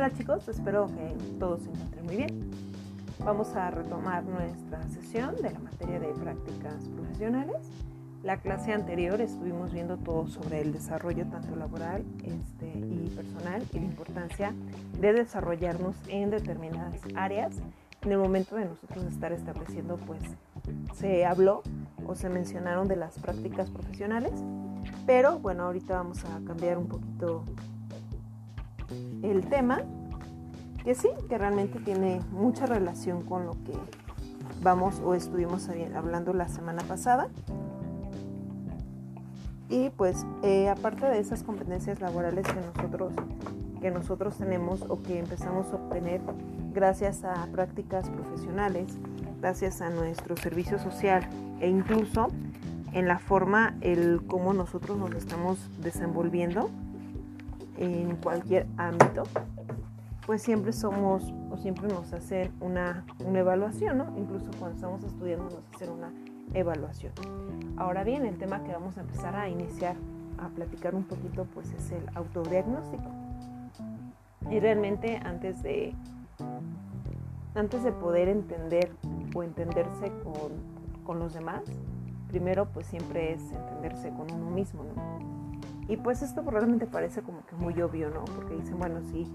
Hola chicos, espero que todos se encuentren muy bien. Vamos a retomar nuestra sesión de la materia de prácticas profesionales. La clase anterior estuvimos viendo todo sobre el desarrollo tanto laboral este, y personal y la importancia de desarrollarnos en determinadas áreas. En el momento de nosotros estar estableciendo, pues se habló o se mencionaron de las prácticas profesionales, pero bueno, ahorita vamos a cambiar un poquito el tema, que sí, que realmente tiene mucha relación con lo que vamos o estuvimos hablando la semana pasada. Y pues eh, aparte de esas competencias laborales que nosotros, que nosotros tenemos o que empezamos a obtener gracias a prácticas profesionales, gracias a nuestro servicio social e incluso en la forma, el cómo nosotros nos estamos desenvolviendo en cualquier ámbito, pues siempre somos o siempre nos hacen una, una evaluación, ¿no? Incluso cuando estamos estudiando nos hacen una evaluación. Ahora bien, el tema que vamos a empezar a iniciar a platicar un poquito pues es el autodiagnóstico. Y realmente antes de antes de poder entender o entenderse con, con los demás, primero pues siempre es entenderse con uno mismo, ¿no? Y pues esto realmente parece como que muy obvio, ¿no? Porque dicen, bueno, si,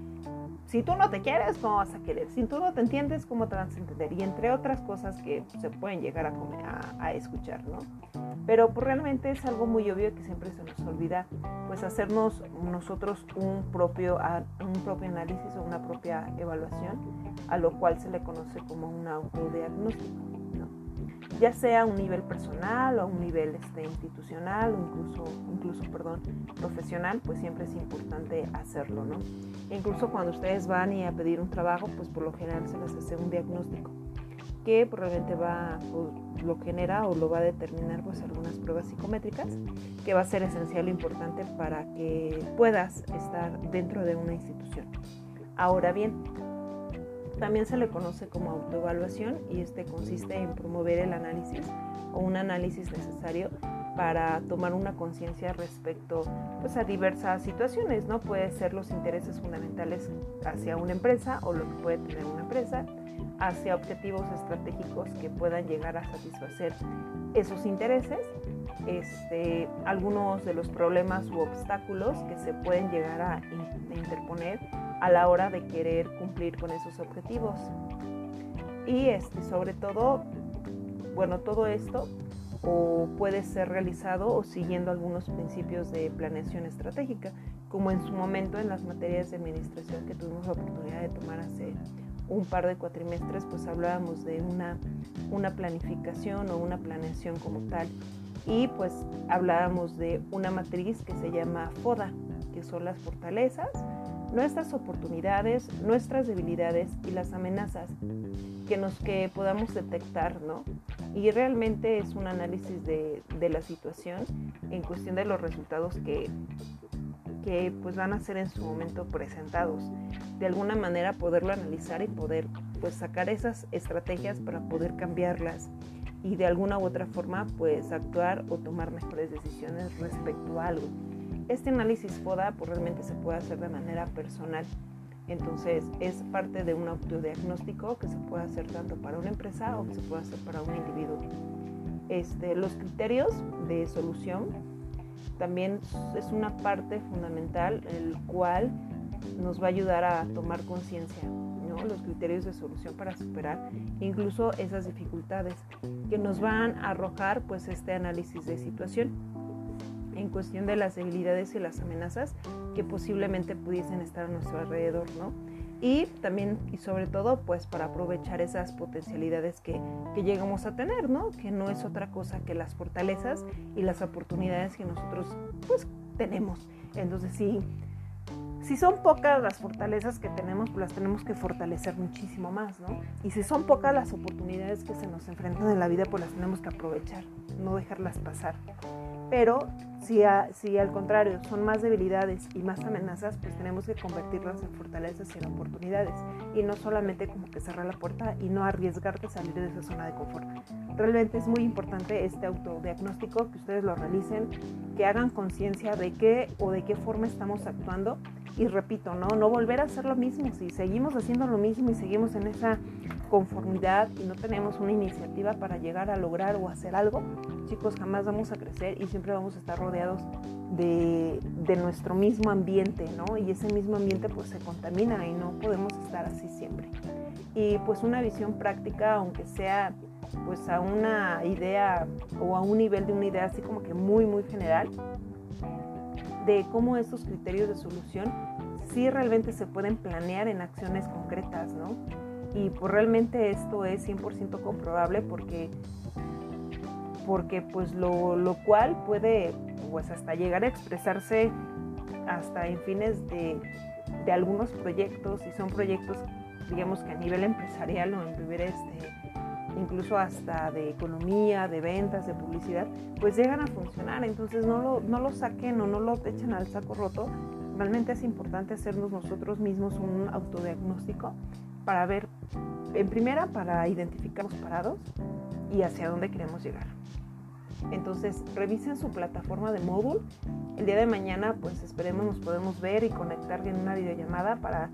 si tú no te quieres, ¿cómo vas a querer? Si tú no te entiendes, ¿cómo te vas a entender? Y entre otras cosas que se pueden llegar a, a escuchar, ¿no? Pero pues realmente es algo muy obvio que siempre se nos olvida, pues hacernos nosotros un propio, un propio análisis o una propia evaluación, a lo cual se le conoce como un autodiagnóstico ya sea a un nivel personal o a un nivel este, institucional o incluso, incluso perdón, profesional, pues siempre es importante hacerlo, ¿no? E incluso cuando ustedes van y a pedir un trabajo, pues por lo general se les hace un diagnóstico que probablemente va, pues, lo genera o lo va a determinar pues algunas pruebas psicométricas que va a ser esencial e importante para que puedas estar dentro de una institución. Ahora bien, también se le conoce como autoevaluación y este consiste en promover el análisis o un análisis necesario para tomar una conciencia respecto pues, a diversas situaciones, ¿no? Puede ser los intereses fundamentales hacia una empresa o lo que puede tener una empresa, hacia objetivos estratégicos que puedan llegar a satisfacer esos intereses, este, algunos de los problemas u obstáculos que se pueden llegar a interponer a la hora de querer cumplir con esos objetivos. Y este, sobre todo, bueno, todo esto puede ser realizado o siguiendo algunos principios de planeación estratégica, como en su momento en las materias de administración que tuvimos la oportunidad de tomar hace un par de cuatrimestres, pues hablábamos de una, una planificación o una planeación como tal. Y pues hablábamos de una matriz que se llama FODA, que son las fortalezas, nuestras oportunidades, nuestras debilidades y las amenazas que nos que podamos detectar, ¿no? Y realmente es un análisis de, de la situación en cuestión de los resultados que, que pues van a ser en su momento presentados. De alguna manera poderlo analizar y poder pues sacar esas estrategias para poder cambiarlas y de alguna u otra forma pues actuar o tomar mejores decisiones respecto a algo. Este análisis FODA pues, realmente se puede hacer de manera personal. Entonces es parte de un autodiagnóstico que se puede hacer tanto para una empresa o que se puede hacer para un individuo. Este, los criterios de solución también es una parte fundamental, el cual nos va a ayudar a tomar conciencia, ¿no? los criterios de solución para superar incluso esas dificultades que nos van a arrojar pues este análisis de situación en cuestión de las debilidades y las amenazas que posiblemente pudiesen estar a nuestro alrededor, ¿no? Y también y sobre todo pues para aprovechar esas potencialidades que, que llegamos a tener, ¿no? Que no es otra cosa que las fortalezas y las oportunidades que nosotros pues tenemos. Entonces sí, si son pocas las fortalezas que tenemos, pues las tenemos que fortalecer muchísimo más, ¿no? Y si son pocas las oportunidades que se nos enfrentan en la vida, pues las tenemos que aprovechar, no dejarlas pasar. Pero si, si, al contrario son más debilidades y más amenazas, pues tenemos que convertirlas en fortalezas y en oportunidades. Y no solamente como que cerrar la puerta y no arriesgarte a salir de esa zona de confort. Realmente es muy importante este autodiagnóstico, que ustedes lo realicen, que hagan conciencia de qué o de qué forma estamos actuando y repito, ¿no? No volver a hacer lo mismo. Si seguimos haciendo lo mismo y seguimos en esa conformidad y no tenemos una iniciativa para llegar a lograr o hacer algo, chicos, jamás vamos a crecer y siempre vamos a estar rodeados de, de nuestro mismo ambiente, ¿no? Y ese mismo ambiente pues se contamina y no podemos estar así siempre. Y pues una visión práctica, aunque sea pues a una idea o a un nivel de una idea así como que muy, muy general, de cómo estos criterios de solución sí realmente se pueden planear en acciones concretas, ¿no? Y pues realmente esto es 100% comprobable porque, porque pues lo, lo, cual puede pues hasta llegar a expresarse hasta en fines de, de algunos proyectos y son proyectos digamos que a nivel empresarial o en vivir este incluso hasta de economía, de ventas, de publicidad, pues llegan a funcionar. Entonces no lo, no lo saquen o no lo echen al saco roto. Realmente es importante hacernos nosotros mismos un autodiagnóstico para ver, en primera, para identificar los parados y hacia dónde queremos llegar. Entonces, revisen su plataforma de módulo. El día de mañana, pues esperemos nos podemos ver y conectar en una videollamada para,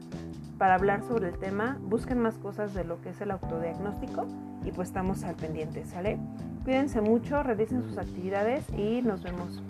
para hablar sobre el tema. Busquen más cosas de lo que es el autodiagnóstico y pues estamos al pendiente, ¿sale? Cuídense mucho, realicen sus actividades y nos vemos